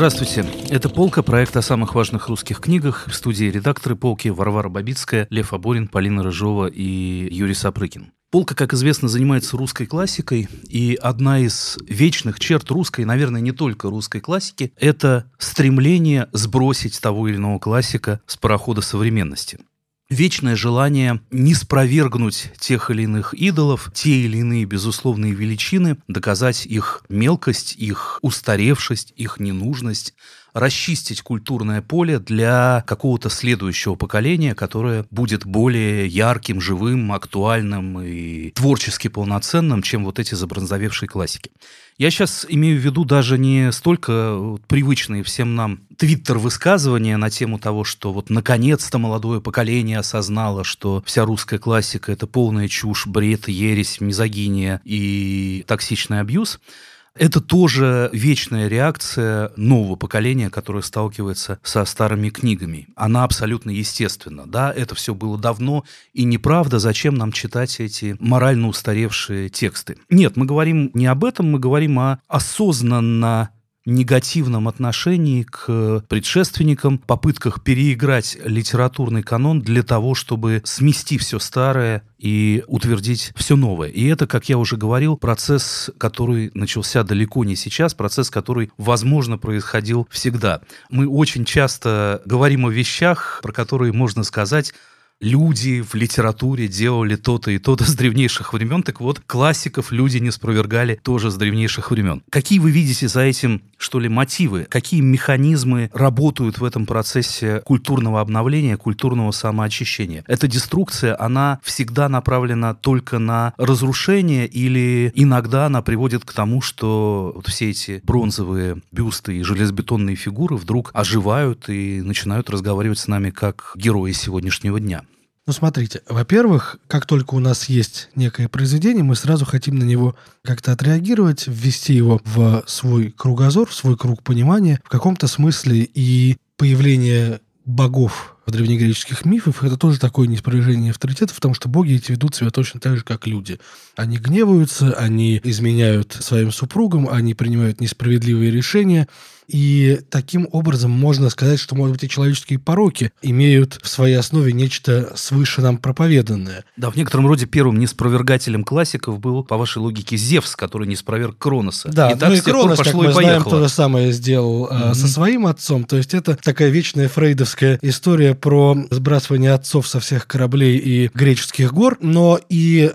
Здравствуйте. Это «Полка», проект о самых важных русских книгах. В студии редакторы «Полки» Варвара Бабицкая, Лев Аборин, Полина Рыжова и Юрий Сапрыкин. Полка, как известно, занимается русской классикой, и одна из вечных черт русской, наверное, не только русской классики, это стремление сбросить того или иного классика с парохода современности вечное желание не спровергнуть тех или иных идолов, те или иные безусловные величины, доказать их мелкость, их устаревшесть, их ненужность, расчистить культурное поле для какого-то следующего поколения, которое будет более ярким, живым, актуальным и творчески полноценным, чем вот эти забронзовевшие классики. Я сейчас имею в виду даже не столько привычные всем нам твиттер-высказывания на тему того, что вот наконец-то молодое поколение осознало, что вся русская классика — это полная чушь, бред, ересь, мизогиния и токсичный абьюз — это тоже вечная реакция нового поколения, которое сталкивается со старыми книгами. Она абсолютно естественна. Да, это все было давно, и неправда, зачем нам читать эти морально устаревшие тексты. Нет, мы говорим не об этом, мы говорим о осознанно негативном отношении к предшественникам, попытках переиграть литературный канон для того, чтобы смести все старое и утвердить все новое. И это, как я уже говорил, процесс, который начался далеко не сейчас, процесс, который, возможно, происходил всегда. Мы очень часто говорим о вещах, про которые можно сказать, люди в литературе делали то-то и то-то с древнейших времен, так вот, классиков люди не спровергали тоже с древнейших времен. Какие вы видите за этим, что ли, мотивы? Какие механизмы работают в этом процессе культурного обновления, культурного самоочищения? Эта деструкция, она всегда направлена только на разрушение или иногда она приводит к тому, что вот все эти бронзовые бюсты и железобетонные фигуры вдруг оживают и начинают разговаривать с нами как герои сегодняшнего дня? Ну, смотрите, во-первых, как только у нас есть некое произведение, мы сразу хотим на него как-то отреагировать, ввести его в свой кругозор, в свой круг понимания. В каком-то смысле и появление богов в древнегреческих мифах это тоже такое неспровержение авторитета, потому что боги эти ведут себя точно так же, как люди. Они гневаются, они изменяют своим супругам, они принимают несправедливые решения, и таким образом можно сказать, что, может быть, и человеческие пороки имеют в своей основе нечто свыше нам проповеданное. Да, в некотором роде первым неспровергателем классиков был, по вашей логике, Зевс, который не спроверг Кроноса. Да, и так ну и Кронос, как мы знаем, то же самое сделал mm-hmm. со своим отцом. То есть это такая вечная фрейдовская история про сбрасывание отцов со всех кораблей и греческих гор, но и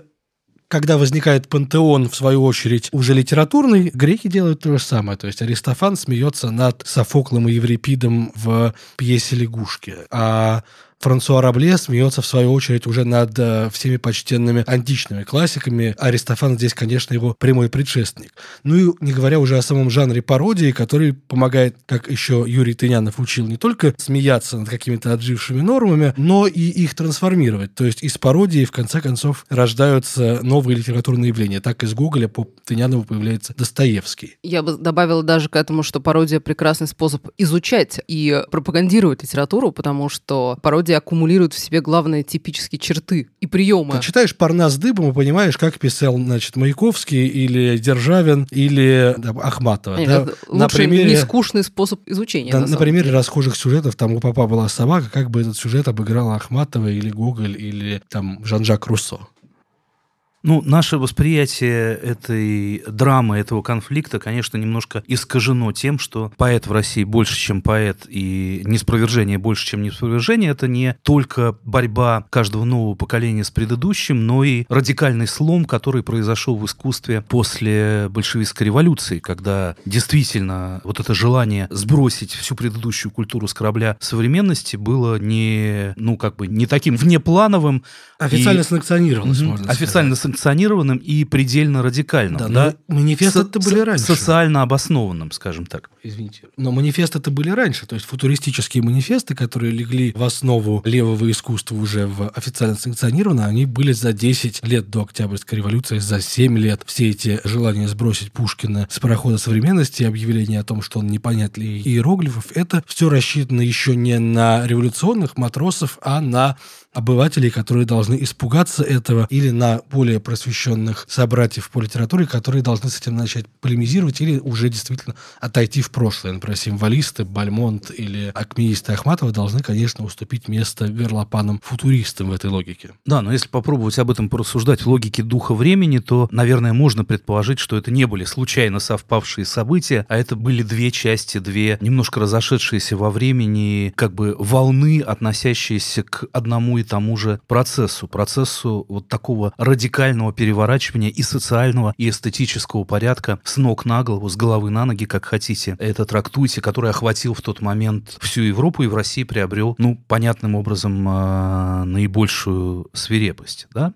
когда возникает пантеон, в свою очередь, уже литературный, греки делают то же самое. То есть Аристофан смеется над Софоклом и Еврипидом в пьесе «Лягушки». А Франсуа Рабле смеется, в свою очередь, уже над э, всеми почтенными античными классиками. Аристофан здесь, конечно, его прямой предшественник. Ну и не говоря уже о самом жанре пародии, который помогает, как еще Юрий Тынянов учил, не только смеяться над какими-то отжившими нормами, но и их трансформировать. То есть из пародии, в конце концов, рождаются новые литературные явления. Так из Гоголя по Тынянову появляется Достоевский. Я бы добавила даже к этому, что пародия – прекрасный способ изучать и пропагандировать литературу, потому что пародия пародия аккумулирует в себе главные типические черты и приемы. Ты читаешь «Парнас дыбом» и понимаешь, как писал, значит, Маяковский или Державин или да, Ахматова. Нет, да? На примере... нескучный способ изучения. Да, на, на примере расхожих сюжетов, там у папа была собака, как бы этот сюжет обыграла Ахматова или Гоголь или там Жан-Жак Руссо. Ну, наше восприятие этой драмы, этого конфликта, конечно, немножко искажено тем, что поэт в России больше, чем поэт, и неспровержение больше, чем неспровержение. Это не только борьба каждого нового поколения с предыдущим, но и радикальный слом, который произошел в искусстве после большевистской революции, когда действительно вот это желание сбросить всю предыдущую культуру с корабля современности было не, ну, как бы, не таким внеплановым. Официально и... санкционировалось, можно сказать. Официально санкционированным и предельно радикальным. Да, да? манифесты это были раньше. Социально обоснованным, скажем так. Извините. Но манифесты это были раньше. То есть футуристические манифесты, которые легли в основу левого искусства уже в официально санкционированно, они были за 10 лет до Октябрьской революции, за 7 лет. Все эти желания сбросить Пушкина с парохода современности, объявление о том, что он не понят ли иероглифов, это все рассчитано еще не на революционных матросов, а на обывателей, которые должны испугаться этого, или на более просвещенных собратьев по литературе, которые должны с этим начать полемизировать или уже действительно отойти в прошлое. Например, символисты, Бальмонт или акмеисты Ахматова должны, конечно, уступить место горлопанам-футуристам в этой логике. Да, но если попробовать об этом порассуждать в логике духа времени, то, наверное, можно предположить, что это не были случайно совпавшие события, а это были две части, две немножко разошедшиеся во времени как бы волны, относящиеся к одному и тому же процессу. Процессу вот такого радикального переворачивания и социального, и эстетического порядка с ног на голову, с головы на ноги, как хотите. Это трактуйте, который охватил в тот момент всю Европу и в России приобрел, ну, понятным образом, э, наибольшую свирепость, да.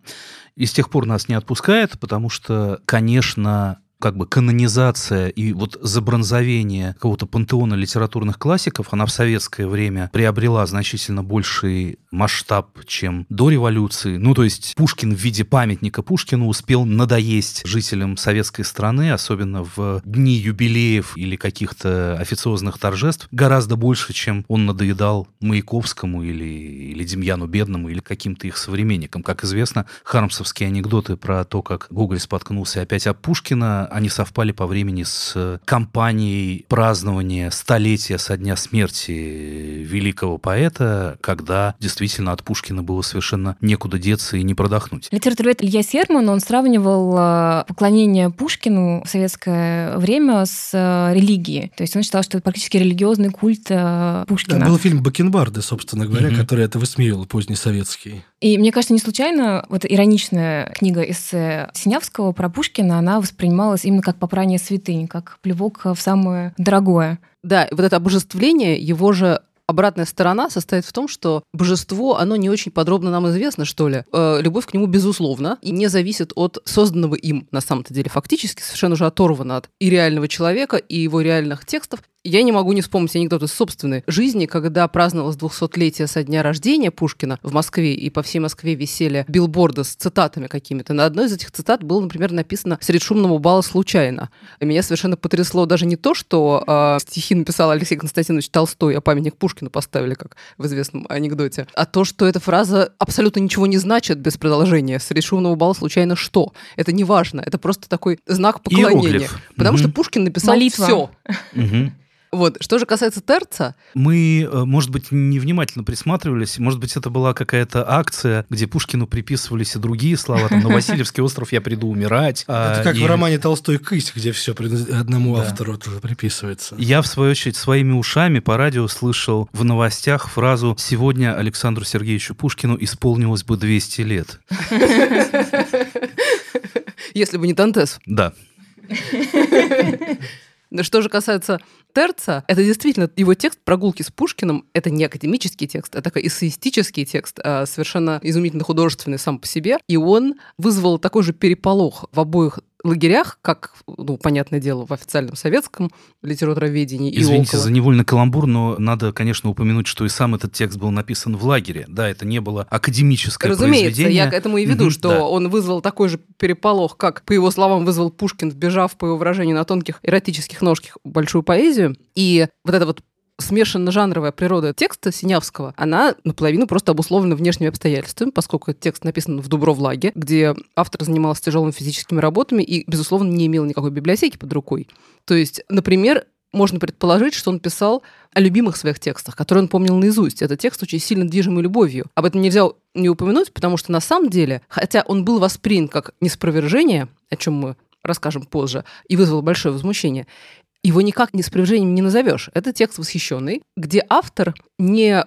И с тех пор нас не отпускает, потому что, конечно, как бы канонизация и вот забронзовение какого-то пантеона литературных классиков, она в советское время приобрела значительно больший масштаб, чем до революции. Ну, то есть Пушкин в виде памятника Пушкину успел надоесть жителям советской страны, особенно в дни юбилеев или каких-то официозных торжеств, гораздо больше, чем он надоедал Маяковскому или, или Демьяну Бедному или каким-то их современникам. Как известно, хармсовские анекдоты про то, как Гоголь споткнулся опять об Пушкина, они совпали по времени с э, кампанией празднования столетия со дня смерти великого поэта, когда действительно от Пушкина было совершенно некуда деться и не продохнуть. Литературовед Илья Серман, он сравнивал э, поклонение Пушкину в советское время с э, религией. То есть он считал, что это практически религиозный культ Пушкина. Да, был фильм «Бакенбарды», собственно говоря, mm-hmm. который это высмеивал позднесоветский. И мне кажется, не случайно вот ироничная книга эссе Синявского про Пушкина, она воспринималась именно как попрание святынь, как плевок в самое дорогое. Да, вот это обожествление, его же обратная сторона состоит в том, что божество, оно не очень подробно нам известно, что ли. Э, любовь к нему безусловно и не зависит от созданного им, на самом-то деле, фактически совершенно уже оторвана от и реального человека, и его реальных текстов. Я не могу не вспомнить анекдот из собственной жизни, когда праздновалось 200-летие со дня рождения Пушкина в Москве, и по всей Москве висели билборды с цитатами какими-то. На одной из этих цитат было, например, написано «Средь шумного бала случайно». И меня совершенно потрясло даже не то, что э, стихи написал Алексей Константинович Толстой, а памятник Пушкину поставили, как в известном анекдоте, а то, что эта фраза абсолютно ничего не значит без продолжения. «Средь шумного бала случайно что?» Это не важно, это просто такой знак поклонения. Иероглиф. Потому угу. что Пушкин написал все. Угу. Вот. Что же касается терца... Мы, э, может быть, невнимательно присматривались. Может быть, это была какая-то акция, где Пушкину приписывались и другие слова. Там, на Васильевский остров я приду умирать. Это как и... в романе «Толстой кысь», где все одному да. автору приписывается. Я, в свою очередь, своими ушами по радио слышал в новостях фразу «Сегодня Александру Сергеевичу Пушкину исполнилось бы 200 лет». Если бы не Тантес. Да. Что же касается Терца, это действительно его текст «Прогулки с Пушкиным». Это не академический текст, это такой эссеистический текст, а совершенно изумительно художественный сам по себе. И он вызвал такой же переполох в обоих лагерях, как, ну, понятное дело, в официальном советском литературоведении Извините и около. за невольный каламбур, но надо, конечно, упомянуть, что и сам этот текст был написан в лагере. Да, это не было академическое Разумеется, произведение. я к этому и веду, что да. он вызвал такой же переполох, как, по его словам, вызвал Пушкин, вбежав, по его выражению, на тонких эротических ножках большую поэзию. И вот это вот смешанно-жанровая природа текста Синявского, она наполовину просто обусловлена внешними обстоятельствами, поскольку этот текст написан в Дубровлаге, где автор занимался тяжелыми физическими работами и, безусловно, не имел никакой библиотеки под рукой. То есть, например, можно предположить, что он писал о любимых своих текстах, которые он помнил наизусть. Это текст очень сильно движимый любовью. Об этом нельзя не упомянуть, потому что на самом деле, хотя он был воспринят как неспровержение, о чем мы расскажем позже, и вызвал большое возмущение, его никак не спряжением не назовешь. Это текст восхищенный, где автор не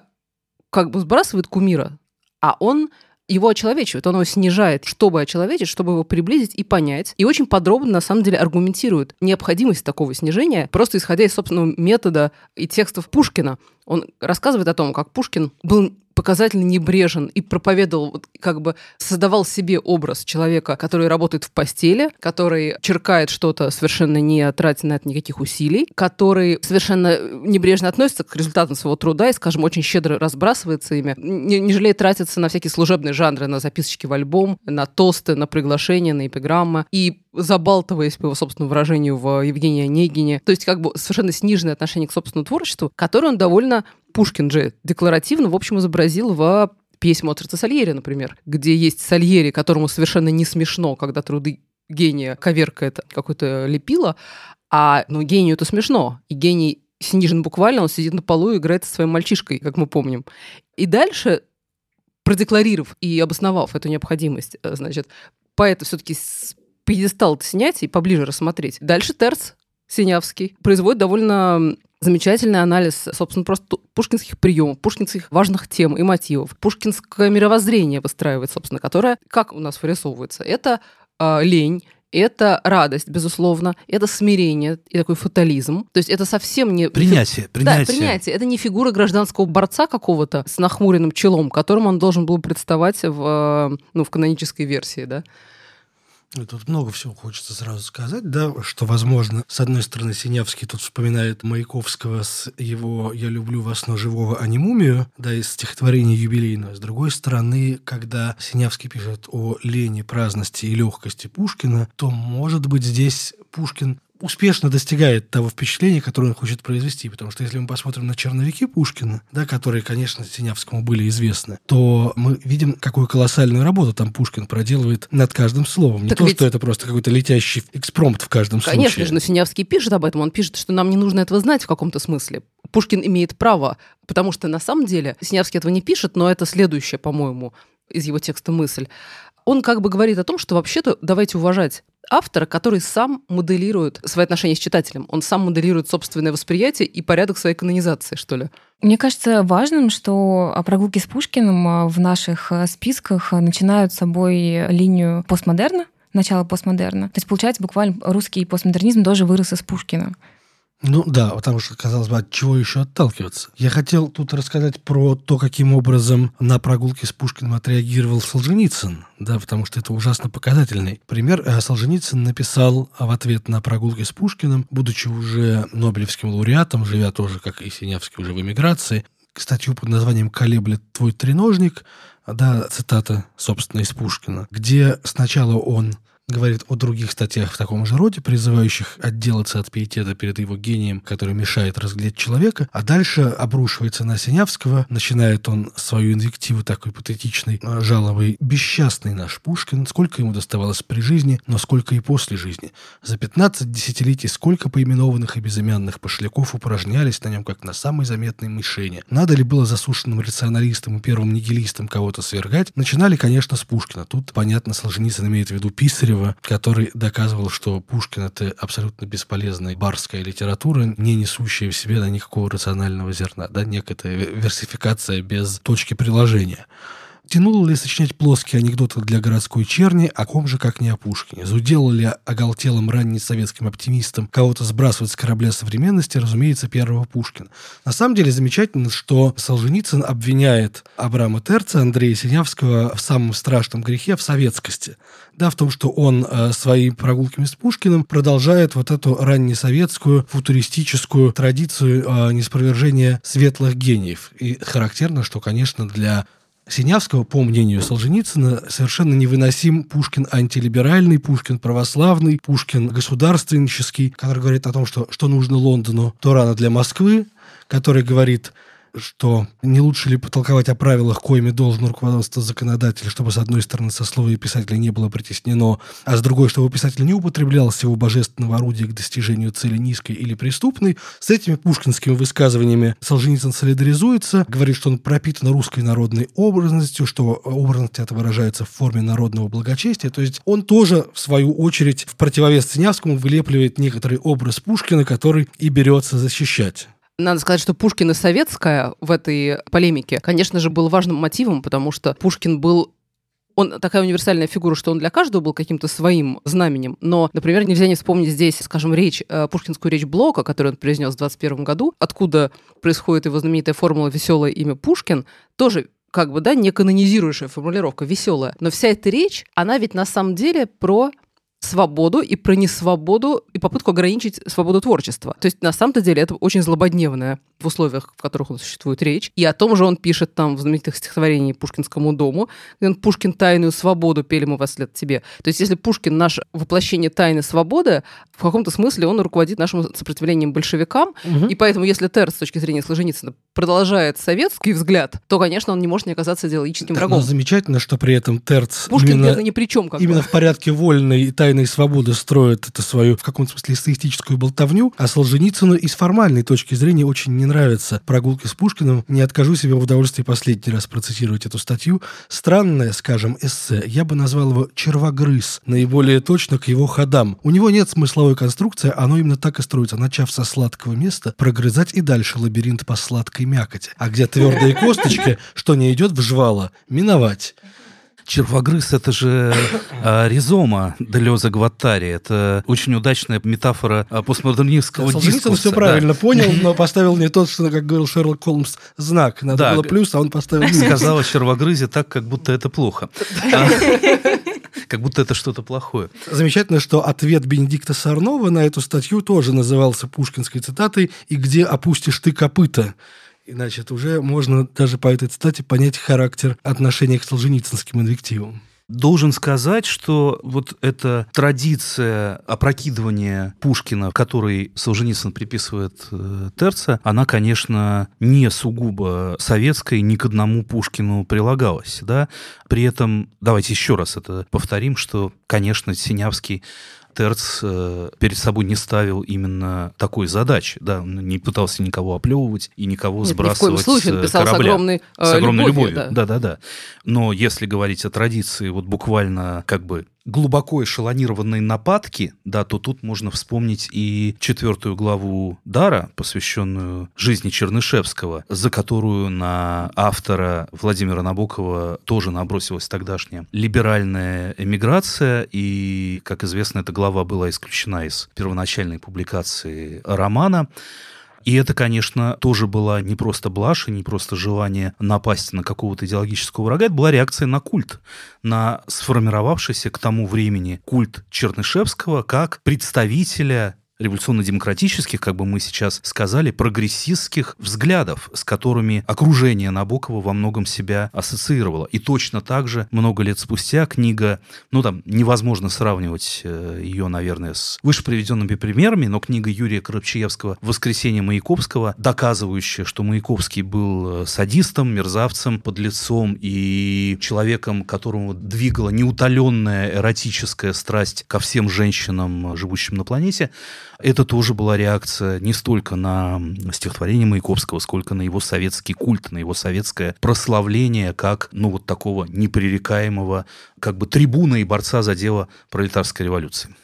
как бы сбрасывает кумира, а он его очеловечивает, он его снижает, чтобы очеловечить, чтобы его приблизить и понять. И очень подробно, на самом деле, аргументирует необходимость такого снижения, просто исходя из собственного метода и текстов Пушкина. Он рассказывает о том, как Пушкин был показательно небрежен и проповедовал, как бы создавал себе образ человека, который работает в постели, который черкает что-то, совершенно не тратя на это никаких усилий, который совершенно небрежно относится к результатам своего труда и, скажем, очень щедро разбрасывается ими, не, не жалеет тратиться на всякие служебные жанры, на записочки в альбом, на тосты, на приглашения, на эпиграммы. И забалтываясь, по его собственному выражению, в Евгении Онегине. То есть как бы совершенно сниженное отношение к собственному творчеству, которое он довольно Пушкин же декларативно, в общем, изобразил в песня Моцарта Сальери, например, где есть Сальери, которому совершенно не смешно, когда труды гения коверкает какое-то лепило, а ну, гению это смешно. И гений снижен буквально, он сидит на полу и играет со своим мальчишкой, как мы помним. И дальше, продекларировав и обосновав эту необходимость, э, значит, поэта все-таки пьедестал снять и поближе рассмотреть. Дальше Терц Синявский производит довольно замечательный анализ, собственно, просто пушкинских приемов, пушкинских важных тем и мотивов. Пушкинское мировоззрение выстраивает, собственно, которое, как у нас вырисовывается, это э, лень, это радость, безусловно, это смирение и такой фатализм. То есть это совсем не... Принятие, принятие. Да, принятие. Это не фигура гражданского борца какого-то с нахмуренным челом, которым он должен был представать в, ну, в канонической версии, да. Тут много всего хочется сразу сказать, да, что, возможно, с одной стороны, Синявский тут вспоминает Маяковского с его «Я люблю вас, но живого, а не мумию», да, из стихотворения юбилейного. С другой стороны, когда Синявский пишет о лени, праздности и легкости Пушкина, то, может быть, здесь Пушкин успешно достигает того впечатления, которое он хочет произвести. Потому что если мы посмотрим на черновики Пушкина, да, которые, конечно, Синявскому были известны, то мы видим, какую колоссальную работу там Пушкин проделывает над каждым словом. Не так то, ведь... что это просто какой-то летящий экспромт в каждом конечно случае. Конечно же, но Синявский пишет об этом. Он пишет, что нам не нужно этого знать в каком-то смысле. Пушкин имеет право, потому что на самом деле Синявский этого не пишет, но это следующее, по-моему, из его текста мысль он как бы говорит о том, что вообще-то давайте уважать автора, который сам моделирует свои отношения с читателем. Он сам моделирует собственное восприятие и порядок своей канонизации, что ли. Мне кажется важным, что прогулки с Пушкиным а, в наших а, списках начинают собой линию постмодерна, начало постмодерна. То есть, получается, буквально русский постмодернизм тоже вырос из Пушкина. Ну да, потому что, казалось бы, от чего еще отталкиваться. Я хотел тут рассказать про то, каким образом на прогулке с Пушкиным отреагировал Солженицын, да, потому что это ужасно показательный пример. Э, Солженицын написал в ответ на прогулки с Пушкиным, будучи уже Нобелевским лауреатом, живя тоже, как и Синявский, уже в эмиграции, статью под названием «Колеблет твой треножник», да, цитата, собственно, из Пушкина, где сначала он говорит о других статьях в таком же роде, призывающих отделаться от пиетета перед его гением, который мешает разглядеть человека, а дальше обрушивается на Синявского, начинает он свою инвективу такой патетичной, э, жалобой «Бесчастный наш Пушкин, сколько ему доставалось при жизни, но сколько и после жизни. За 15 десятилетий сколько поименованных и безымянных пошляков упражнялись на нем, как на самой заметной мишени. Надо ли было засушенным рационалистам и первым нигилистам кого-то свергать? Начинали, конечно, с Пушкина. Тут, понятно, Солженицын имеет в виду Писаря, Зубарева, который доказывал, что Пушкин — это абсолютно бесполезная барская литература, не несущая в себе никакого рационального зерна, да, некая версификация без точки приложения. Тянуло ли сочинять плоские анекдоты для городской черни, о ком же, как не о Пушкине? Зудело ли оголтелым раннесоветским оптимистам кого-то сбрасывать с корабля современности, разумеется, первого Пушкина. На самом деле замечательно, что Солженицын обвиняет Абрама Терца, Андрея Синявского в самом страшном грехе, в советскости. Да, в том, что он э, своими прогулками с Пушкиным продолжает вот эту раннесоветскую футуристическую традицию э, неспровержения светлых гениев. И характерно, что, конечно, для Синявского, по мнению Солженицына, совершенно невыносим Пушкин антилиберальный, Пушкин православный, Пушкин государственнический, который говорит о том, что, что нужно Лондону, то рано для Москвы, который говорит что не лучше ли потолковать о правилах, коими должен руководство законодателя, чтобы, с одной стороны, сословие писателя не было притеснено, а с другой, чтобы писатель не употреблял всего божественного орудия к достижению цели низкой или преступной. С этими пушкинскими высказываниями Солженицын солидаризуется, говорит, что он пропитан русской народной образностью, что образность это выражается в форме народного благочестия. То есть он тоже, в свою очередь, в противовес Синявскому вылепливает некоторый образ Пушкина, который и берется защищать. Надо сказать, что Пушкин и советская в этой полемике, конечно же, был важным мотивом, потому что Пушкин был он такая универсальная фигура, что он для каждого был каким-то своим знаменем. Но, например, нельзя не вспомнить здесь, скажем, речь, э, пушкинскую речь Блока, которую он произнес в 21 году, откуда происходит его знаменитая формула «веселое имя Пушкин», тоже как бы, да, не канонизирующая формулировка, веселая. Но вся эта речь, она ведь на самом деле про свободу и про несвободу и попытку ограничить свободу творчества. То есть на самом-то деле это очень злободневное в условиях, в которых он существует речь. И о том же он пишет там в знаменитых стихотворении Пушкинскому дому, где он «Пушкин тайную свободу пели мы во след тебе». То есть если Пушкин наш воплощение тайны свободы, в каком-то смысле он руководит нашим сопротивлением большевикам, угу. и поэтому если Терс с точки зрения Солженицына продолжает советский взгляд, то, конечно, он не может не оказаться идеологическим врагом. Но замечательно, что при этом Терц Пушкин именно, ни при чем. Как именно в порядке вольной и тайной свободы строит это свою, в каком-то смысле, эстетическую болтовню, а Солженицыну и с формальной точки зрения очень не нравится прогулки с Пушкиным. Не откажу себе в удовольствии последний раз процитировать эту статью. Странное, скажем, эссе. Я бы назвал его «Червогрыз», наиболее точно к его ходам. У него нет смысловой конструкции, оно именно так и строится. Начав со сладкого места, прогрызать и дальше лабиринт по сладкой мякоти. А где твердые косточки, что не идет в жвало, миновать. Червогрыз — это же а, ризома Делеза Гваттари. Это очень удачная метафора а, постмодернистского да, дискурса. все правильно да. понял, но поставил не тот, что, как говорил Шерлок Холмс, знак. Надо да. было плюс, а он поставил минус. Сказал о червогрызе так, как будто это плохо. А, как будто это что-то плохое. Замечательно, что ответ Бенедикта Сарнова на эту статью тоже назывался пушкинской цитатой «И где опустишь ты копыта?» И, значит, уже можно даже по этой цитате понять характер отношения к солженицынским инвективам. Должен сказать, что вот эта традиция опрокидывания Пушкина, который Солженицын приписывает э, Терца, она, конечно, не сугубо советской, ни к одному Пушкину прилагалась. Да? При этом, давайте еще раз это повторим, что, конечно, Синявский Терц э, перед собой не ставил именно такой задачи, да, он не пытался никого оплевывать и никого Нет, сбрасывать ни в коем случае, он писал корабля. С огромной, э, с огромной любовью. любовью. Да. да, да, да. Но если говорить о традиции, вот буквально как бы глубоко эшелонированной нападки, да, то тут можно вспомнить и четвертую главу Дара, посвященную жизни Чернышевского, за которую на автора Владимира Набокова тоже набросилась тогдашняя либеральная эмиграция, и, как известно, эта глава была исключена из первоначальной публикации романа. И это, конечно, тоже была не просто блажь, не просто желание напасть на какого-то идеологического врага, это была реакция на культ, на сформировавшийся к тому времени культ Чернышевского как представителя революционно-демократических, как бы мы сейчас сказали, прогрессистских взглядов, с которыми окружение Набокова во многом себя ассоциировало. И точно так же много лет спустя книга, ну там невозможно сравнивать э, ее, наверное, с выше приведенными примерами, но книга Юрия Коробчаевского «Воскресенье Маяковского», доказывающая, что Маяковский был э, садистом, мерзавцем, подлецом и человеком, которому двигала неутоленная эротическая страсть ко всем женщинам, живущим на планете, это тоже была реакция не столько на стихотворение Маяковского, сколько на его советский культ, на его советское прославление как, ну, вот такого непререкаемого как бы трибуна и борца за дело пролетарской революции.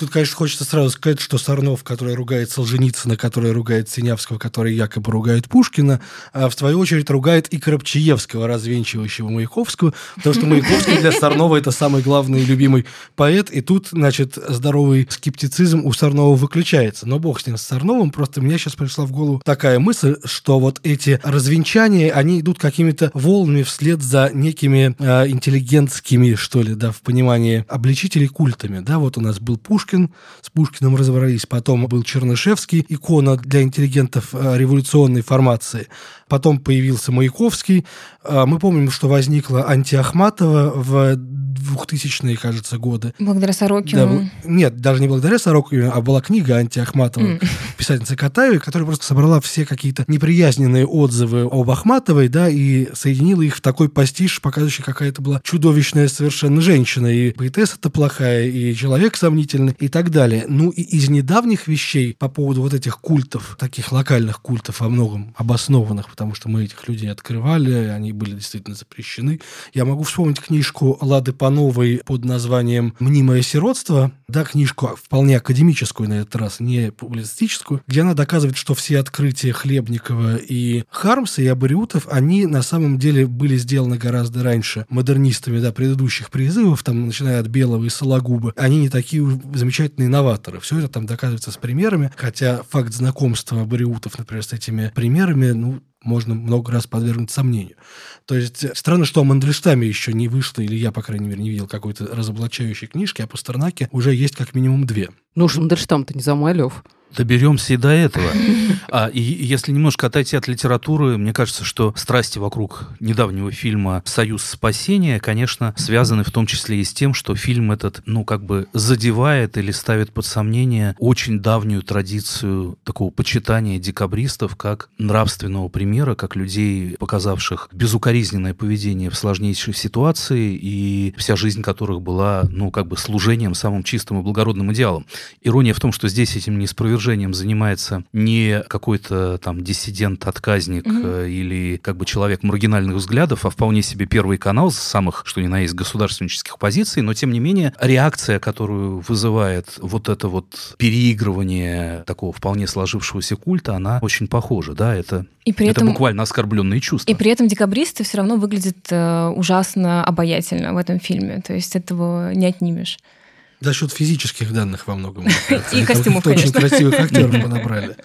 Тут, конечно, хочется сразу сказать, что Сарнов, который ругает Солженицына, который ругает Синявского, который якобы ругает Пушкина, а в свою очередь ругает и Коробчаевского, развенчивающего Маяковского, потому что Маяковский для Сарнова это самый главный и любимый поэт, и тут, значит, здоровый скептицизм у Сарнова выключается. Но бог с ним, с Сарновым, просто мне сейчас пришла в голову такая мысль, что вот эти развенчания, они идут какими-то волнами вслед за некими э, интеллигентскими, что ли, да, в понимании обличителей культами, да, вот у нас был Пушкин, Пушкин, с Пушкиным разобрались, потом был Чернышевский, икона для интеллигентов э, революционной формации, потом появился Маяковский. Э, мы помним, что возникла антиахматова в 2000-е, кажется, годы. Благодаря Сорокину? Да, нет, даже не благодаря Сорокину, а была книга антиахматова mm. писательницы Катаевой, которая просто собрала все какие-то неприязненные отзывы об Ахматовой, да, и соединила их в такой пастиш, показывающий, какая это была чудовищная совершенно женщина. И поэтесса-то плохая, и человек сомнительный, и так далее. Ну, и из недавних вещей по поводу вот этих культов, таких локальных культов, во многом обоснованных, потому что мы этих людей открывали, они были действительно запрещены. Я могу вспомнить книжку Лады Пан Ивановой под названием «Мнимое сиротство», да, книжку вполне академическую на этот раз, не публицистическую, где она доказывает, что все открытия Хлебникова и Хармса и Абариутов, они на самом деле были сделаны гораздо раньше модернистами, да, предыдущих призывов, там, начиная от Белого и Сологуба. Они не такие замечательные новаторы. Все это там доказывается с примерами, хотя факт знакомства Абариутов, например, с этими примерами, ну, можно много раз подвергнуть сомнению. То есть э, странно, что о Мандельштаме еще не вышло, или я, по крайней мере, не видел какой-то разоблачающей книжки, а по Стернаке уже есть как минимум две. Ну уж Мандельштам-то не Замалев. Доберемся и до этого. А, и если немножко отойти от литературы, мне кажется, что страсти вокруг недавнего фильма «Союз спасения», конечно, связаны в том числе и с тем, что фильм этот, ну, как бы задевает или ставит под сомнение очень давнюю традицию такого почитания декабристов как нравственного примера, как людей, показавших безукоризненное поведение в сложнейшей ситуации и вся жизнь которых была, ну, как бы служением самым чистым и благородным идеалом. Ирония в том, что здесь этим не спровержено продвижением занимается не какой-то там диссидент-отказник mm-hmm. или как бы человек маргинальных взглядов, а вполне себе первый канал с самых, что ни на есть, государственнических позиций, но тем не менее реакция, которую вызывает вот это вот переигрывание такого вполне сложившегося культа, она очень похожа, да, это, и при это этом, буквально оскорбленные чувства. И при этом декабристы все равно выглядят э, ужасно обаятельно в этом фильме, то есть этого не отнимешь. За счет физических данных во многом. И костюмов, Очень красивых актеров понабрали.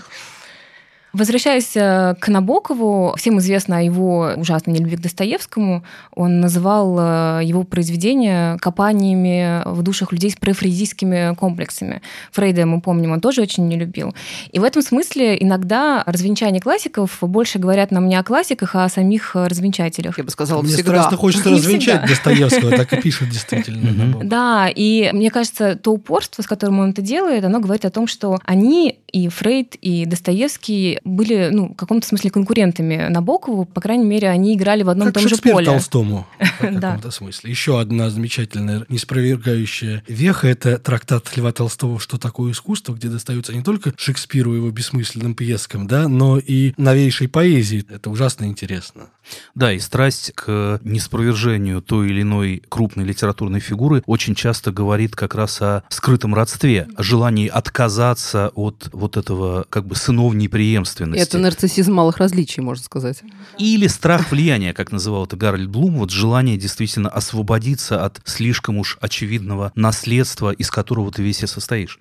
Возвращаясь э, к Набокову, всем известно о его ужасной нелюбви к Достоевскому. Он называл э, его произведения копаниями в душах людей с префрейдистскими комплексами. Фрейда, мы помним, он тоже очень не любил. И в этом смысле иногда развенчания классиков больше говорят нам не о классиках, а о самих развенчателях. Я бы сказала, Мне всегда. страшно хочется развенчать Достоевского, так и пишет действительно. Да, и мне кажется, то упорство, с которым он это делает, оно говорит о том, что они, и Фрейд, и Достоевский, были, ну, в каком-то смысле конкурентами Набокову. По крайней мере, они играли в одном как и том Шекспир же поле. Толстому в каком-то смысле. Еще одна замечательная, неспровергающая веха – это трактат Льва Толстого «Что такое искусство», где достаются не только Шекспиру и его бессмысленным пьескам, да, но и новейшей поэзии. Это ужасно интересно. Да, и страсть к неспровержению той или иной крупной литературной фигуры очень часто говорит как раз о скрытом родстве, о желании отказаться от вот этого как бы сыновней преемственности. Это нарциссизм малых различий, можно сказать. Или страх влияния, как называл это Гарольд Блум, вот желание действительно освободиться от слишком уж очевидного наследства, из которого ты весь и состоишь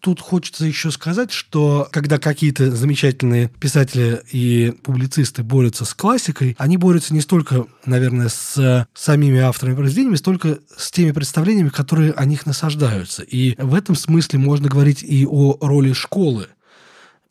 тут хочется еще сказать, что когда какие-то замечательные писатели и публицисты борются с классикой, они борются не столько, наверное, с самими авторами произведениями, столько с теми представлениями, которые о них насаждаются. И в этом смысле можно говорить и о роли школы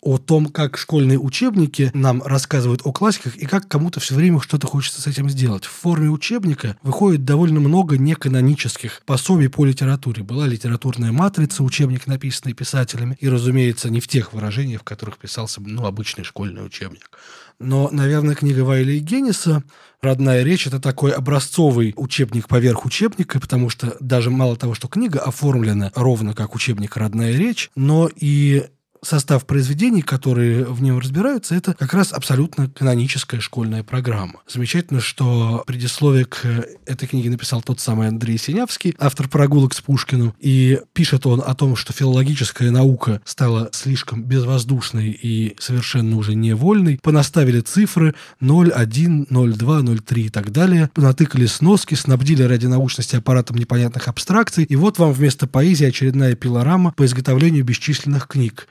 о том, как школьные учебники нам рассказывают о классиках и как кому-то все время что-то хочется с этим сделать. В форме учебника выходит довольно много неканонических пособий по литературе. Была литературная матрица, учебник, написанный писателями, и, разумеется, не в тех выражениях, в которых писался ну, обычный школьный учебник. Но, наверное, книга Вайля и Генниса «Родная речь» — это такой образцовый учебник поверх учебника, потому что даже мало того, что книга оформлена ровно как учебник «Родная речь», но и состав произведений, которые в нем разбираются, это как раз абсолютно каноническая школьная программа. Замечательно, что предисловие к этой книге написал тот самый Андрей Синявский, автор «Прогулок с Пушкиным», и пишет он о том, что филологическая наука стала слишком безвоздушной и совершенно уже невольной. Понаставили цифры 0, 1, 0, 2, 0, 3 и так далее. Натыкали сноски, снабдили ради научности аппаратом непонятных абстракций, и вот вам вместо поэзии очередная пилорама по изготовлению бесчисленных книг.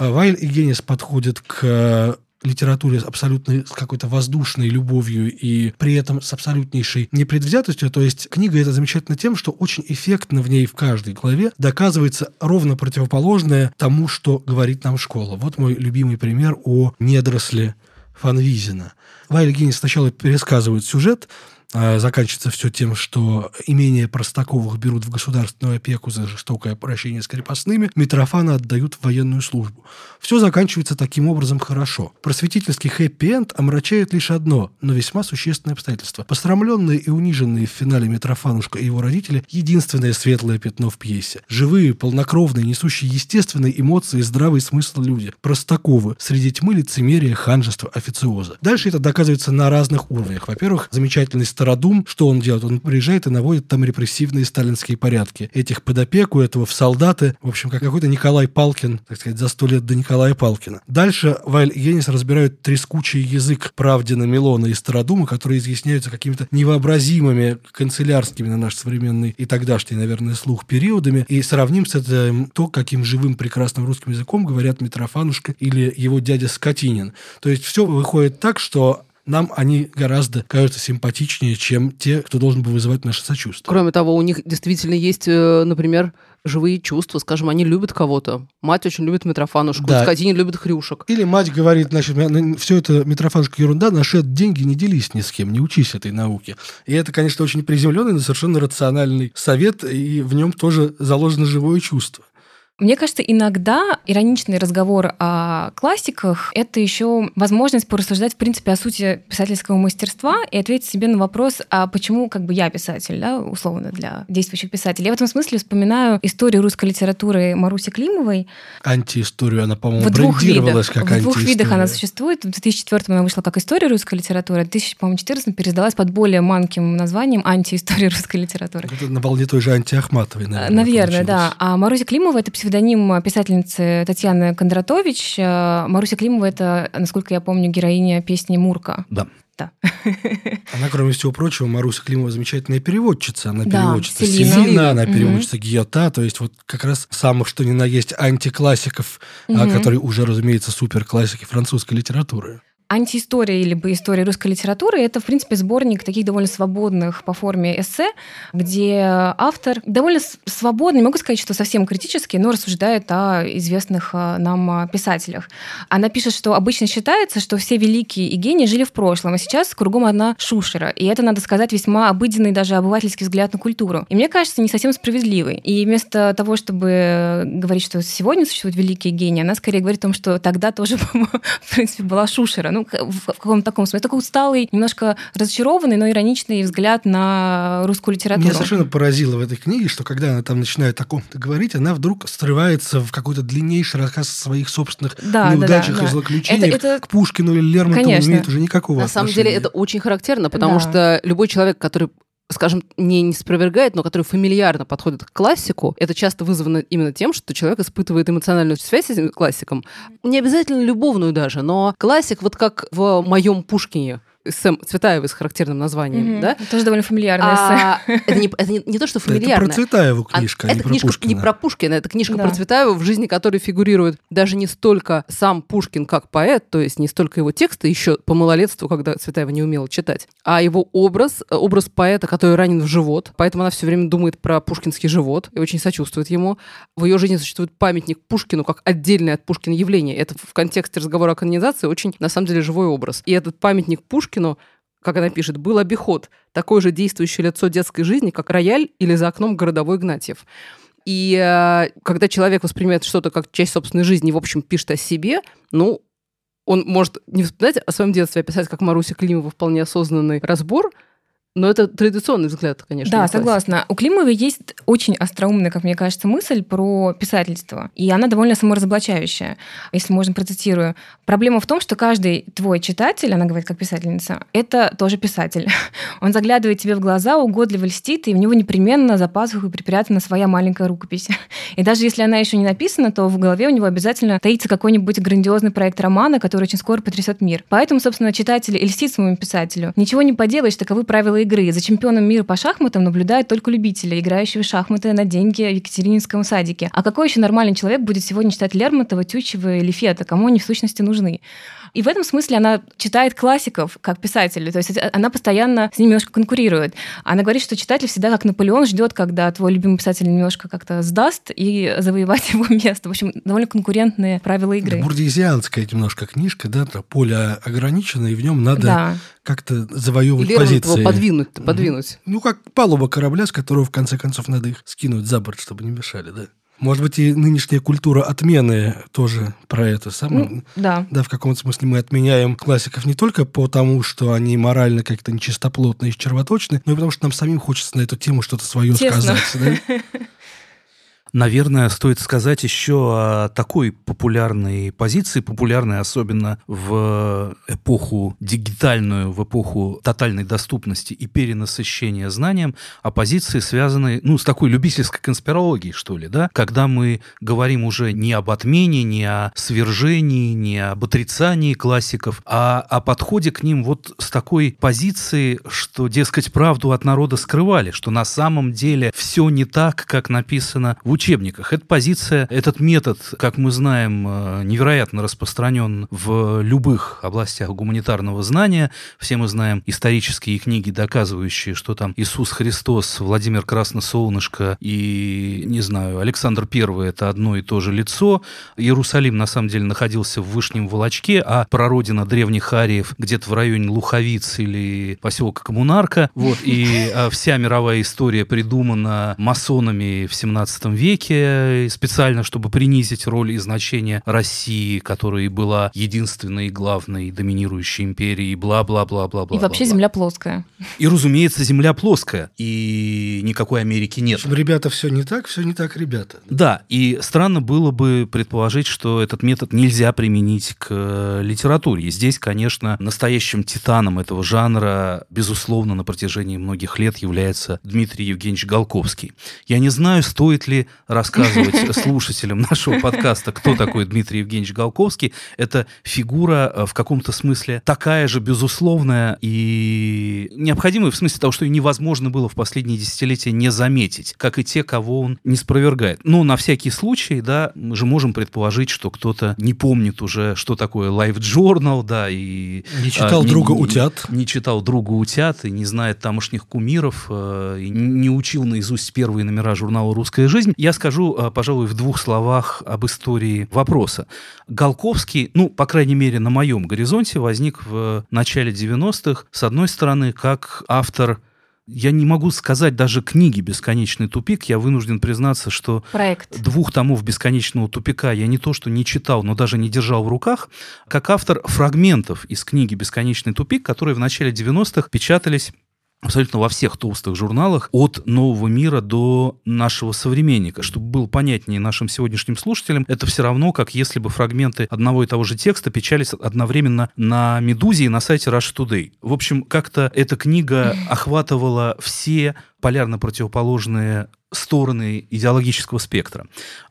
А Вайль и Генис подходят к э, литературе абсолютно с какой-то воздушной любовью и при этом с абсолютнейшей непредвзятостью. То есть книга эта замечательна тем, что очень эффектно в ней в каждой главе доказывается ровно противоположное тому, что говорит нам школа. Вот мой любимый пример о недоросле Фанвизина. Вайль Генис сначала пересказывает сюжет, заканчивается все тем, что имение Простаковых берут в государственную опеку за жестокое обращение с крепостными, Митрофана отдают в военную службу. Все заканчивается таким образом хорошо. Просветительский хэппи-энд омрачает лишь одно, но весьма существенное обстоятельство. Посрамленные и униженные в финале Митрофанушка и его родители – единственное светлое пятно в пьесе. Живые, полнокровные, несущие естественные эмоции и здравый смысл люди. Простаковы. Среди тьмы лицемерия, ханжества, официоза. Дальше это доказывается на разных уровнях. Во-первых, замечательный Стародум, что он делает? Он приезжает и наводит там репрессивные сталинские порядки. Этих под опеку, этого в солдаты. В общем, как какой-то Николай Палкин, так сказать, за сто лет до Николая Палкина. Дальше Вайль и Генис разбирают трескучий язык Правдина, Милона и Стародума, которые изъясняются какими-то невообразимыми канцелярскими на наш современный и тогдашний, наверное, слух периодами. И сравним с этим то, каким живым прекрасным русским языком говорят Митрофанушка или его дядя Скотинин. То есть все выходит так, что нам они гораздо кажутся симпатичнее, чем те, кто должен был вызывать наше сочувствие. Кроме того, у них действительно есть, э, например, живые чувства. Скажем, они любят кого-то. Мать очень любит Митрофанушку, да. Скотинин любит Хрюшек. Или мать говорит, значит, все это Митрофанушка ерунда, наши деньги не делись ни с кем, не учись этой науке. И это, конечно, очень приземленный, но совершенно рациональный совет, и в нем тоже заложено живое чувство. Мне кажется, иногда ироничный разговор о классиках — это еще возможность порассуждать, в принципе, о сути писательского мастерства и ответить себе на вопрос, а почему как бы я писатель, да, условно, для действующих писателей. Я в этом смысле вспоминаю историю русской литературы Маруси Климовой. Антиисторию она, по-моему, в двух видах. как В двух видах она существует. В 2004 она вышла как история русской литературы, а в 2014 пересдалась под более манким названием антиистория русской литературы. Это на волне той же антиахматовой, наверное. Наверное, да. А Маруся Климова — это псевдоним псевдоним писательницы Татьяны Кондратович. Э, Маруся Климова — это, насколько я помню, героиня песни «Мурка». Да. Да. Она, кроме всего прочего, Маруся Климова замечательная переводчица. Она да, переводчица Селина, Селина она переводчица угу. Гиота, то есть вот как раз самых, что ни на есть, антиклассиков, угу. которые уже, разумеется, суперклассики французской литературы антиистория либо история русской литературы — это, в принципе, сборник таких довольно свободных по форме эссе, где автор довольно свободно, не могу сказать, что совсем критически, но рассуждает о известных а, нам а, писателях. Она пишет, что обычно считается, что все великие и гении жили в прошлом, а сейчас кругом одна шушера. И это, надо сказать, весьма обыденный даже обывательский взгляд на культуру. И мне кажется, не совсем справедливый. И вместо того, чтобы говорить, что сегодня существуют великие гении, она скорее говорит о том, что тогда тоже, в принципе, была шушера. Ну, ну, в каком-то таком смысле. Такой усталый, немножко разочарованный, но ироничный взгляд на русскую литературу. Меня совершенно поразило в этой книге, что когда она там начинает о ком-то говорить, она вдруг срывается в какой-то длиннейший рассказ о своих собственных да, неудачах да, да, и злоключениях. Это, это... К Пушкину или Лермонтову Конечно. не имеет уже никакого На отношения. самом деле это очень характерно, потому да. что любой человек, который скажем, не, не спровергает, но который фамильярно подходит к классику, это часто вызвано именно тем, что человек испытывает эмоциональную связь с этим классиком. Не обязательно любовную даже, но классик, вот как в моем Пушкине, Сэм Цветаевой с характерным названием, mm-hmm. да? Тоже довольно фамильярная а, это, не, это не, не то, что фамильярное. Это про Цветаеву книжка, а, а не про книжка Пушкина. не про Пушкина, это книжка да. про Цветаеву, в жизни которой фигурирует даже не столько сам Пушкин как поэт, то есть не столько его тексты, еще по малолетству, когда Цветаева не умела читать, а его образ, образ поэта, который ранен в живот, поэтому она все время думает про пушкинский живот и очень сочувствует ему. В ее жизни существует памятник Пушкину как отдельное от Пушкина явление. Это в контексте разговора о канонизации очень, на самом деле, живой образ. И этот памятник Пушкину как она пишет, был обиход, такое же действующее лицо детской жизни, как рояль или за окном городовой Игнатьев. И э, когда человек воспринимает что-то как часть собственной жизни в общем, пишет о себе, ну, он может не вспоминать о своем детстве, а писать, как Маруся Климова, вполне осознанный разбор – но это традиционный взгляд, конечно. Да, согласна. У Климовой есть очень остроумная, как мне кажется, мысль про писательство. И она довольно саморазоблачающая, если можно процитирую. Проблема в том, что каждый твой читатель, она говорит как писательница, это тоже писатель. Он заглядывает тебе в глаза, угодливо льстит, и у него непременно за пазухой припрятана своя маленькая рукопись. И даже если она еще не написана, то в голове у него обязательно таится какой-нибудь грандиозный проект романа, который очень скоро потрясет мир. Поэтому, собственно, читатель и льстит своему писателю. Ничего не поделаешь, таковы правила игры. За чемпионом мира по шахматам наблюдают только любители, играющие в шахматы на деньги в Екатерининском садике. А какой еще нормальный человек будет сегодня читать Лермонтова, Тютчева или Фета? Кому они в сущности нужны? И в этом смысле она читает классиков как писатели, то есть она постоянно с ними немножко конкурирует. Она говорит, что читатель всегда как Наполеон ждет, когда твой любимый писатель немножко как-то сдаст и завоевать его место. В общем, довольно конкурентные правила игры. Да, бурдизианская немножко книжка, да, поле ограничено, и в нем надо да. Как-то завоевывать позиции. подвинуть, подвинуть. Ну, как палуба корабля, с которого в конце концов надо их скинуть за борт, чтобы не мешали, да. Может быть, и нынешняя культура отмены тоже про это самое. Ну, да. Да, в каком-то смысле мы отменяем классиков не только потому, что они морально как-то нечистоплотные и червоточные, но и потому, что нам самим хочется на эту тему что-то свое Честно. сказать. Да? Наверное, стоит сказать еще о такой популярной позиции, популярной особенно в эпоху дигитальную, в эпоху тотальной доступности и перенасыщения знанием, о позиции, связанной ну, с такой любительской конспирологией, что ли, да, когда мы говорим уже не об отмене, не о свержении, не об отрицании классиков, а о подходе к ним вот с такой позиции, что, дескать, правду от народа скрывали, что на самом деле все не так, как написано в учебниках. Эта позиция, этот метод, как мы знаем, э, невероятно распространен в любых областях гуманитарного знания. Все мы знаем исторические книги, доказывающие, что там Иисус Христос, Владимир Красносолнышко и, не знаю, Александр I – это одно и то же лицо. Иерусалим, на самом деле, находился в Вышнем Волочке, а прародина древних ариев где-то в районе Луховиц или поселка Коммунарка. Вот, и э, вся мировая история придумана масонами в 17 веке веке, специально, чтобы принизить роль и значение России, которая была единственной главной доминирующей империей, бла-бла-бла-бла-бла. И вообще земля плоская. И, разумеется, земля плоская, и никакой Америки нет. Ребята, все не так, все не так, ребята. Да, и странно было бы предположить, что этот метод нельзя применить к э, литературе. И здесь, конечно, настоящим титаном этого жанра, безусловно, на протяжении многих лет является Дмитрий Евгеньевич Голковский. Я не знаю, стоит ли рассказывать слушателям нашего подкаста, кто такой Дмитрий Евгеньевич Голковский. Это фигура э, в каком-то смысле такая же безусловная и необходимая в смысле того, что ее невозможно было в последние десятилетия не заметить, как и те, кого он не спровергает. Но на всякий случай, да, мы же можем предположить, что кто-то не помнит уже, что такое Life Journal, да, и... Не читал а, друга не, утят. Не, не читал друга утят и не знает тамошних кумиров, э, и не учил наизусть первые номера журнала «Русская жизнь». Я скажу, э, пожалуй, в двух словах об истории вопроса. Голковский, ну, по крайней мере, на моем горизонте, возник в начале 90-х, с одной стороны, как автор я не могу сказать даже книги «Бесконечный тупик». Я вынужден признаться, что Проект. двух томов «Бесконечного тупика» я не то что не читал, но даже не держал в руках, как автор фрагментов из книги «Бесконечный тупик», которые в начале 90-х печатались абсолютно во всех толстых журналах от нового мира до нашего современника. Чтобы было понятнее нашим сегодняшним слушателям, это все равно, как если бы фрагменты одного и того же текста печались одновременно на «Медузе» и на сайте Rush Today. В общем, как-то эта книга охватывала все полярно противоположные стороны идеологического спектра.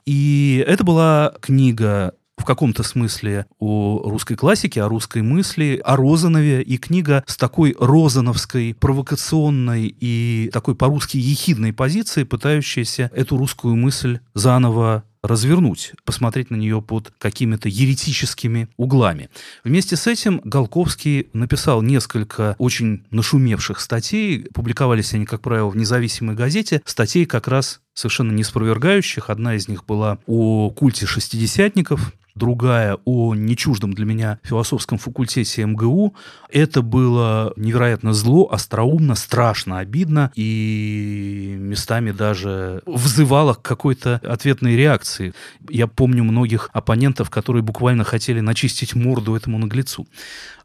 И это была книга в каком-то смысле о русской классике, о русской мысли, о Розанове, и книга с такой розановской, провокационной и такой по-русски ехидной позиции, пытающаяся эту русскую мысль заново развернуть, посмотреть на нее под какими-то еретическими углами. Вместе с этим Голковский написал несколько очень нашумевших статей, публиковались они, как правило, в независимой газете, статей как раз совершенно не спровергающих. Одна из них была о культе шестидесятников, другая о нечуждом для меня философском факультете МГУ. Это было невероятно зло, остроумно, страшно, обидно и местами даже взывало к какой-то ответной реакции. Я помню многих оппонентов, которые буквально хотели начистить морду этому наглецу.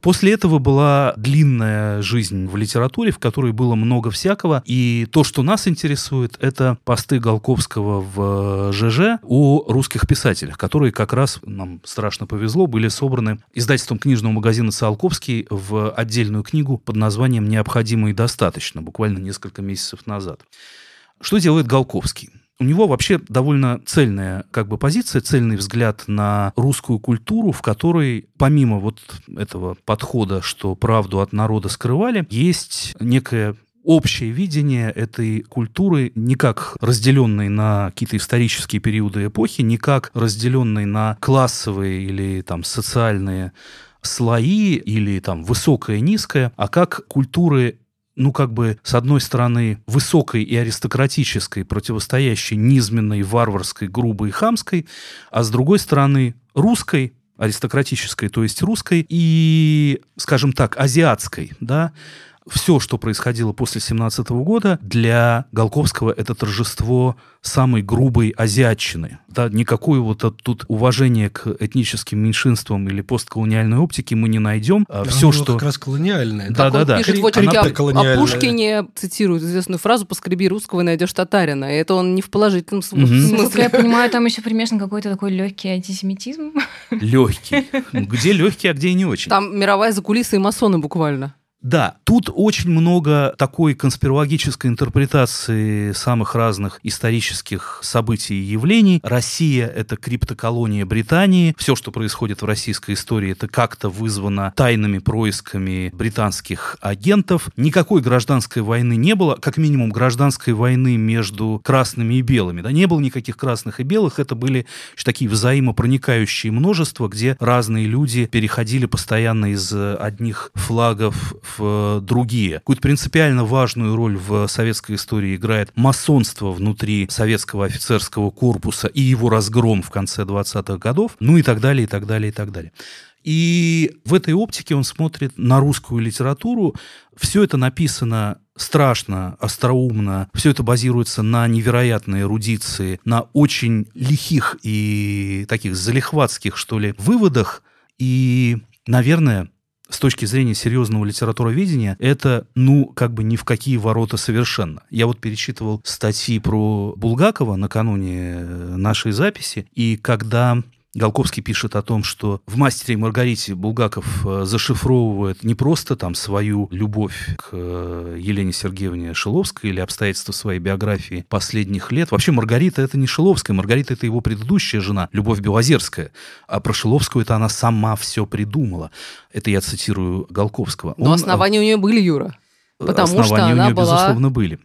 После этого была длинная жизнь в литературе, в которой было много всякого. И то, что нас интересует, это посты Голковского в ЖЖ о русских писателях, которые как раз, нам страшно повезло, были собраны издательством книжного магазина «Циолковский» в отдельную книгу под названием «Необходимо и достаточно», буквально несколько месяцев назад. Что делает Голковский? У него вообще довольно цельная как бы позиция, цельный взгляд на русскую культуру, в которой помимо вот этого подхода, что правду от народа скрывали, есть некое общее видение этой культуры не как разделенной на какие-то исторические периоды эпохи, не как разделенной на классовые или там социальные слои или там высокое, низкое, а как культуры ну, как бы, с одной стороны, высокой и аристократической, противостоящей низменной, варварской, грубой и хамской, а с другой стороны, русской, аристократической, то есть русской, и, скажем так, азиатской, да, все, что происходило после 17 года, для Голковского это торжество самой грубой азиатчины. Да, никакое вот тут уважение к этническим меньшинствам или постколониальной оптике мы не найдем. А все, что... как раз колониальное. Да, да, да. Пишет в очерке о, о Пушкине, цитирует известную фразу «Поскреби русского и найдешь татарина». И это он не в положительном смысле. Насколько я понимаю, там еще примешан какой-то такой легкий антисемитизм. Легкий. Где легкий, а где и не очень. Там мировая закулиса и масоны буквально. Да, тут очень много такой конспирологической интерпретации самых разных исторических событий и явлений. Россия — это криптоколония Британии. Все, что происходит в российской истории, это как-то вызвано тайными происками британских агентов. Никакой гражданской войны не было, как минимум гражданской войны между красными и белыми. Да, не было никаких красных и белых, это были такие взаимопроникающие множества, где разные люди переходили постоянно из одних флагов в другие. Какую-то принципиально важную роль в советской истории играет масонство внутри советского офицерского корпуса и его разгром в конце 20-х годов, ну и так далее, и так далее, и так далее. И в этой оптике он смотрит на русскую литературу. Все это написано страшно, остроумно. Все это базируется на невероятной эрудиции, на очень лихих и таких залихватских, что ли, выводах. И, наверное, с точки зрения серьезного литературоведения, это, ну, как бы ни в какие ворота совершенно. Я вот перечитывал статьи про Булгакова накануне э, нашей записи, и когда Голковский пишет о том, что в «Мастере и Маргарите» Булгаков э, зашифровывает не просто там свою любовь к э, Елене Сергеевне Шиловской или обстоятельства своей биографии последних лет. Вообще Маргарита — это не Шиловская, Маргарита — это его предыдущая жена, Любовь Белозерская. А про Шиловскую это она сама все придумала. Это я цитирую Голковского. Но Он... основания у нее были, Юра. Потому Основания что она у нее, была... безусловно, были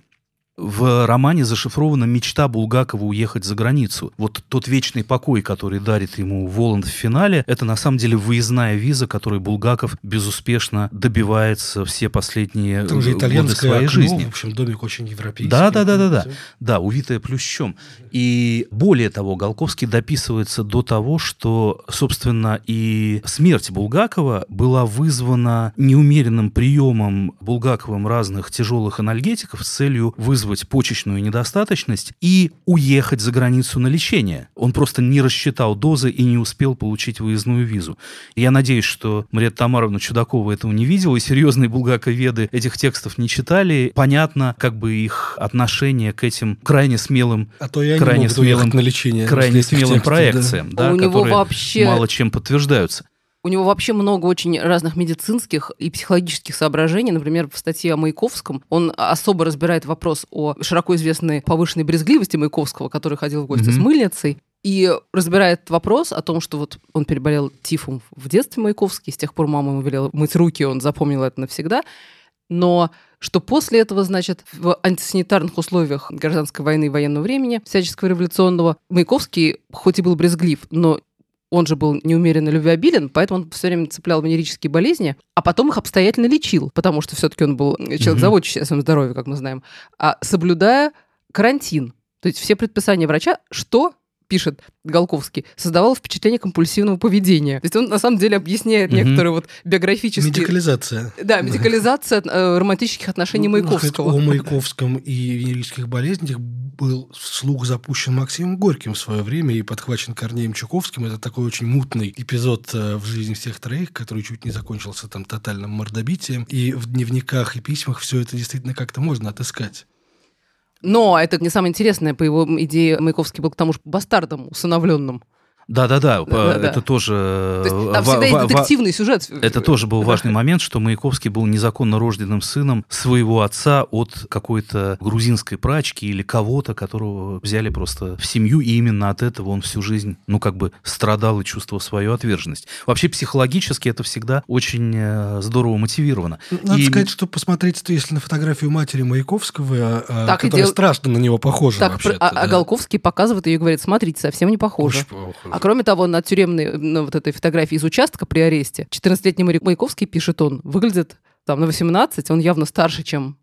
в романе зашифрована мечта Булгакова уехать за границу. Вот тот вечный покой, который дарит ему Воланд в финале, это на самом деле выездная виза, которой Булгаков безуспешно добивается все последние Там же годы своей окно, жизни. В общем, домик очень европейский. Да, да, да, да, да. Да, увитая плющом. И более того, Голковский дописывается до того, что, собственно, и смерть Булгакова была вызвана неумеренным приемом Булгаковым разных тяжелых анальгетиков с целью вызвать вызвать почечную недостаточность и уехать за границу на лечение. Он просто не рассчитал дозы и не успел получить выездную визу. я надеюсь, что Мария Тамаровна Чудакова этого не видела, и серьезные булгаковеды этих текстов не читали. Понятно, как бы их отношение к этим крайне смелым, а то я крайне не смелым, на лечение, крайне смелым текстов, проекциям, да, да, у которые вообще... мало чем подтверждаются. У него вообще много очень разных медицинских и психологических соображений. Например, в статье о Маяковском он особо разбирает вопрос о широко известной повышенной брезгливости Маяковского, который ходил в гости mm-hmm. с мыльницей. И разбирает вопрос о том, что вот он переболел тифом в детстве Маяковский, с тех пор мама ему велела мыть руки, он запомнил это навсегда. Но что после этого, значит, в антисанитарных условиях гражданской войны и военного времени, всяческого революционного, Маяковский, хоть и был брезглив, но он же был неумеренно любвеобилен, поэтому он все время цеплял венерические болезни, а потом их обстоятельно лечил, потому что все-таки он был человек, заботящийся о своем здоровье, как мы знаем, а соблюдая карантин. То есть все предписания врача, что пишет Голковский, создавало впечатление компульсивного поведения. То есть он на самом деле объясняет некоторые вот биографические... Медикализация. Да, медикализация э, романтических отношений ну, Маяковского. О Маяковском и венерических болезнях был слух запущен Максимом Горьким в свое время и подхвачен Корнеем Чуковским. Это такой очень мутный эпизод э, в жизни всех троих, который чуть не закончился там тотальным мордобитием. И в дневниках и письмах все это действительно как-то можно отыскать. Но это не самое интересное, по его идее, Маяковский был к тому же бастардом усыновленным. Да-да-да, это тоже... То есть, там всегда есть детективный сюжет. Это тоже был важный момент, что Маяковский был незаконно рожденным сыном своего отца от какой-то грузинской прачки или кого-то, которого взяли просто в семью, и именно от этого он всю жизнь, ну, как бы страдал и чувствовал свою отверженность. Вообще, психологически это всегда очень э, здорово мотивировано. Надо и... сказать, что посмотреть, если на фотографию матери Маяковского, а, а, так, которая дел... страшно на него похожа так, а, а Голковский показывает ее и говорит, смотрите, совсем не похоже. Очень а кроме того, на тюремной, на вот этой фотографии из участка при аресте, 14-летний Маяковский, пишет он, выглядит там на 18, он явно старше, чем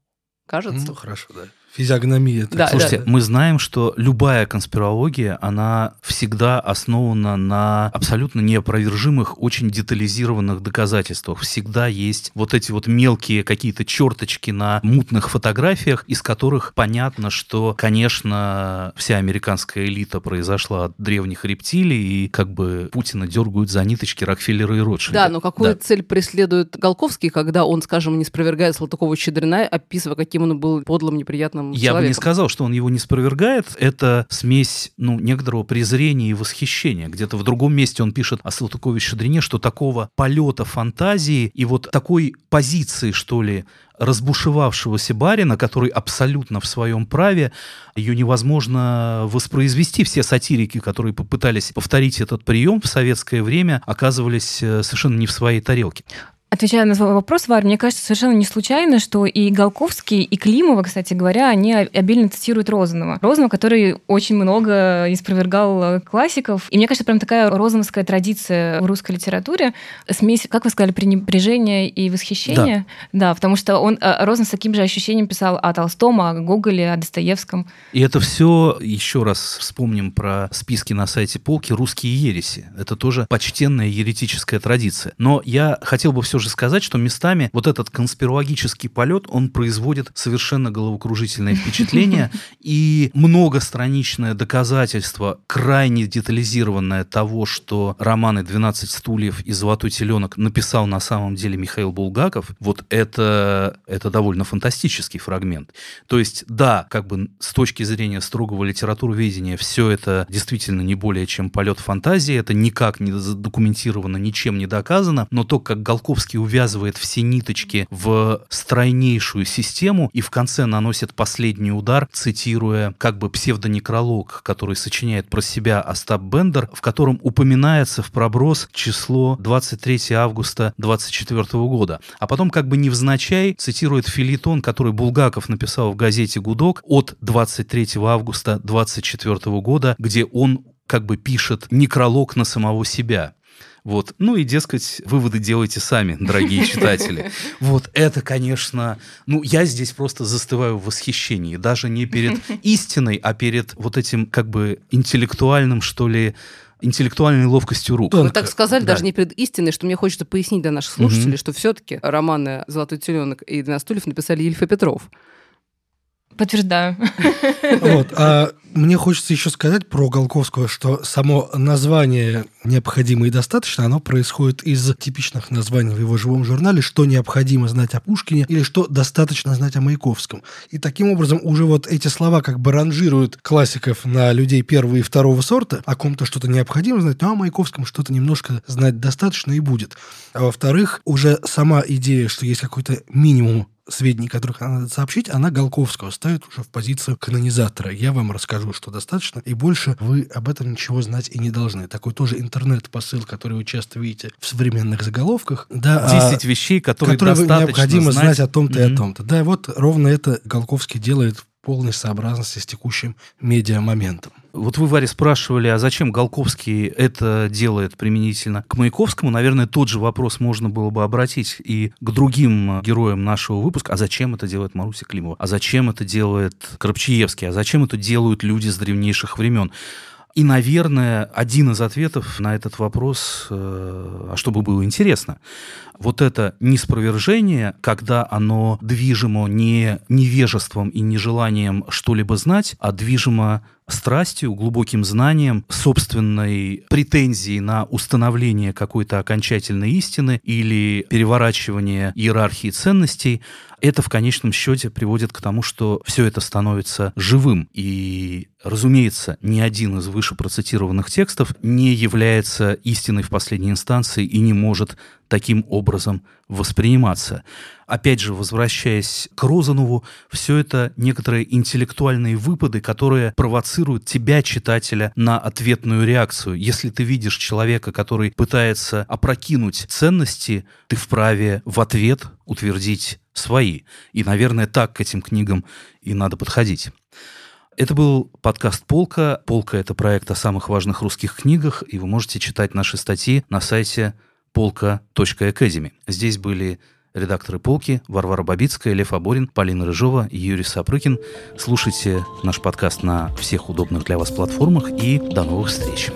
кажется. Ну, хорошо, да. Физиогномия. Да, Слушайте, да. мы знаем, что любая конспирология, она всегда основана на абсолютно неопровержимых, очень детализированных доказательствах. Всегда есть вот эти вот мелкие какие-то черточки на мутных фотографиях, из которых понятно, что, конечно, вся американская элита произошла от древних рептилий, и как бы Путина дергают за ниточки Рокфеллера и Ротшильда. Да, но какую да. цель преследует Голковский, когда он, скажем, не спровергает Салтыкова-Щедрина, описывая, каким он был подлым, неприятным Я человеком? бы не сказал, что он его не спровергает. Это смесь, ну, некоторого презрения и восхищения. Где-то в другом месте он пишет о Салтыкове-Щедрине, что такого полета фантазии и вот такой позиции, что ли, разбушевавшегося барина, который абсолютно в своем праве, ее невозможно воспроизвести. Все сатирики, которые попытались повторить этот прием в советское время, оказывались э, совершенно не в своей тарелке. Отвечая на свой вопрос, Варя, мне кажется совершенно не случайно, что и Голковский, и Климова, кстати говоря, они обильно цитируют Розанова. Розанова, который очень много испровергал классиков. И мне кажется, прям такая розановская традиция в русской литературе. Смесь, как вы сказали, пренебрежения и восхищения. Да, да потому что он э, Розанов с таким же ощущением писал о Толстом, о Гоголе, о Достоевском. И это все, еще раз вспомним про списки на сайте полки, русские ереси. Это тоже почтенная еретическая традиция. Но я хотел бы все все же сказать, что местами вот этот конспирологический полет, он производит совершенно головокружительное впечатление и многостраничное доказательство, крайне детализированное того, что романы «12 стульев» и «Золотой теленок» написал на самом деле Михаил Булгаков, вот это, это довольно фантастический фрагмент. То есть, да, как бы с точки зрения строгого литературоведения все это действительно не более чем полет фантазии, это никак не задокументировано, ничем не доказано, но то, как Голковский Достоевский увязывает все ниточки в стройнейшую систему и в конце наносит последний удар, цитируя как бы псевдонекролог, который сочиняет про себя Остап Бендер, в котором упоминается в проброс число 23 августа 24 года. А потом как бы невзначай цитирует филитон, который Булгаков написал в газете «Гудок» от 23 августа 24 года, где он как бы пишет некролог на самого себя. Вот. Ну и, дескать, выводы делайте сами, дорогие читатели. Вот это, конечно, ну я здесь просто застываю в восхищении, даже не перед истиной, а перед вот этим как бы интеллектуальным, что ли, интеллектуальной ловкостью рук. Вы так сказали, да. даже не перед истиной, что мне хочется пояснить для наших слушателей, угу. что все-таки романы «Золотой теленок» и «12 стульев» написали Ильф и Петров. Подтверждаю. Вот. А мне хочется еще сказать про Голковского, что само название «Необходимо и достаточно», оно происходит из типичных названий в его живом журнале, что необходимо знать о Пушкине или что достаточно знать о Маяковском. И таким образом уже вот эти слова как бы ранжируют классиков на людей первого и второго сорта, о ком-то что-то необходимо знать, а о Маяковском что-то немножко знать достаточно и будет. А во-вторых, уже сама идея, что есть какой-то минимум сведений, которых надо сообщить, она Голковского ставит уже в позицию канонизатора. Я вам расскажу, что достаточно, и больше вы об этом ничего знать и не должны. Такой тоже интернет-посыл, который вы часто видите в современных заголовках. Да, 10 а, вещей, которые, которые достаточно необходимо знать, знать о том-то mm-hmm. и о том-то. Да, вот ровно это Голковский делает в полной сообразности с текущим медиа-моментом. Вот вы, Варя, спрашивали, а зачем Голковский это делает применительно к Маяковскому? Наверное, тот же вопрос можно было бы обратить и к другим героям нашего выпуска. А зачем это делает Маруся Климова? А зачем это делает Крапчиевский? А зачем это делают люди с древнейших времен? И, наверное, один из ответов на этот вопрос, э, а чтобы было интересно, вот это неспровержение, когда оно движимо не невежеством и нежеланием что-либо знать, а движимо страстью, глубоким знанием, собственной претензией на установление какой-то окончательной истины или переворачивание иерархии ценностей, это в конечном счете приводит к тому, что все это становится живым. И, разумеется, ни один из выше процитированных текстов не является истиной в последней инстанции и не может таким образом восприниматься. Опять же, возвращаясь к Розанову, все это некоторые интеллектуальные выпады, которые провоцируют тебя, читателя, на ответную реакцию. Если ты видишь человека, который пытается опрокинуть ценности, ты вправе в ответ утвердить свои. И, наверное, так к этим книгам и надо подходить. Это был подкаст «Полка». «Полка» — это проект о самых важных русских книгах, и вы можете читать наши статьи на сайте polka.academy. Здесь были редакторы «Полки» Варвара Бабицкая, Лев Аборин, Полина Рыжова и Юрий Сапрыкин. Слушайте наш подкаст на всех удобных для вас платформах и до новых встреч.